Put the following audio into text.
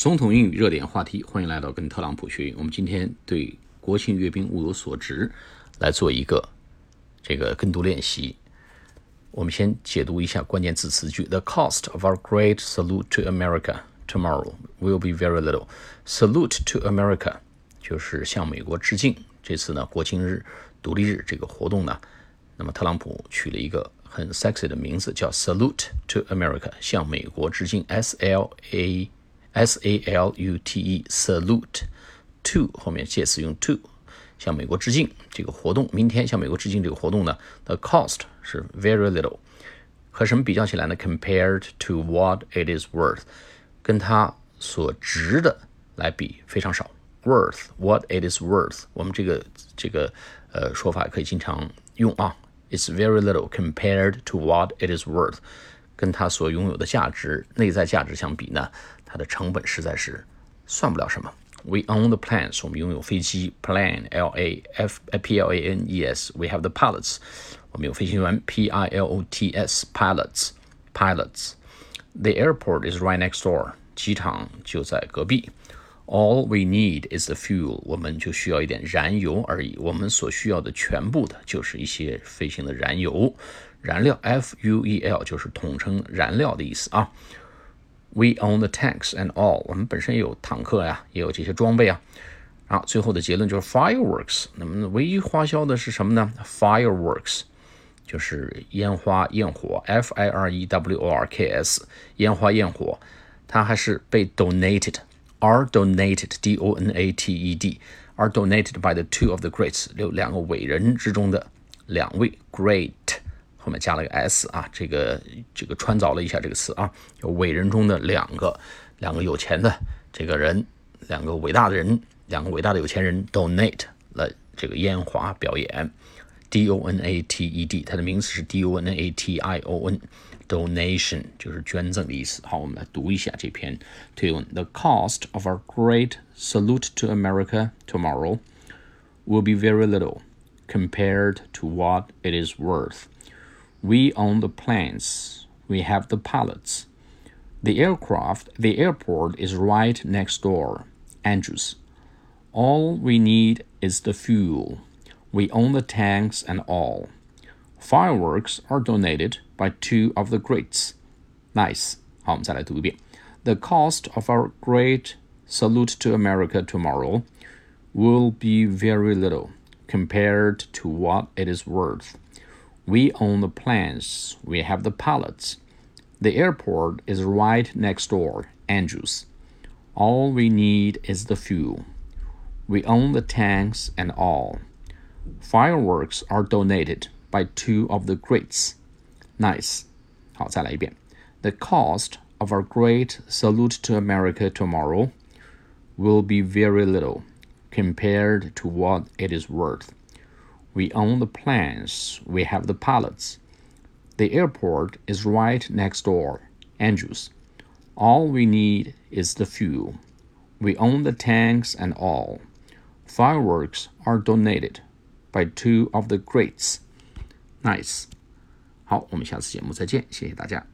总统英语热点话题，欢迎来到跟特朗普学英语。我们今天对国庆阅兵物有所值来做一个这个跟读练习。我们先解读一下关键字词句：The cost of our great salute to America tomorrow will be very little. Salute to America 就是向美国致敬。这次呢，国庆日、独立日这个活动呢，那么特朗普取了一个很 sexy 的名字，叫 Salute to America，向美国致敬。S L A S A L U T E salute to 后面介词用 to 向美国致敬这个活动，明天向美国致敬这个活动呢，the cost 是 very little，和什么比较起来呢？Compared to what it is worth，跟它所值的来比非常少。Worth what it is worth，我们这个这个呃说法可以经常用啊。It's very little compared to what it is worth，跟它所拥有的价值、内在价值相比呢？它的成本实在是算不了什么。We own the planes，我们拥有飞机，plane L A F P L A N E S。We have the pilots，我们有飞行员，P I L O T S pilots pilots。The airport is right next door，机场就在隔壁。All we need is the fuel，我们就需要一点燃油而已。我们所需要的全部的就是一些飞行的燃油、燃料，F U E L 就是统称燃料的意思啊。 We own the tanks and all，我们本身也有坦克呀，也有这些装备啊。好，最后的结论就是 fireworks。那么唯一花销的是什么呢？Fireworks 就是烟花焰火，F I R E W O R K S，烟花焰火，它还是被 donated，are donated，D O N A T E D，are donated by the two of the greats，有两个伟人之中的两位 great。后面加了个 s 啊，这个这个穿凿了一下这个词啊，有伟人中的两个两个有钱的这个人，两个伟大的人，两个伟大的有钱人 donate 了这个烟花表演，d o n a t e d，它的名词是 d o n a t i o n，donation 就是捐赠的意思。好，我们来读一下这篇推文：The cost of our great salute to America tomorrow will be very little compared to what it is worth. We own the planes. We have the pilots. The aircraft, the airport is right next door. Andrews. All we need is the fuel. We own the tanks and all. Fireworks are donated by two of the greats. Nice. The cost of our great salute to America tomorrow will be very little compared to what it is worth. We own the planes. We have the pilots. The airport is right next door, Andrews. All we need is the fuel. We own the tanks and all. Fireworks are donated by two of the greats. Nice. 好，再来一遍. The cost of our great salute to America tomorrow will be very little compared to what it is worth. We own the planes. We have the pilots. The airport is right next door, Andrews. All we need is the fuel. We own the tanks and all. Fireworks are donated by two of the greats. Nice. 好，我们下次节目再见，谢谢大家。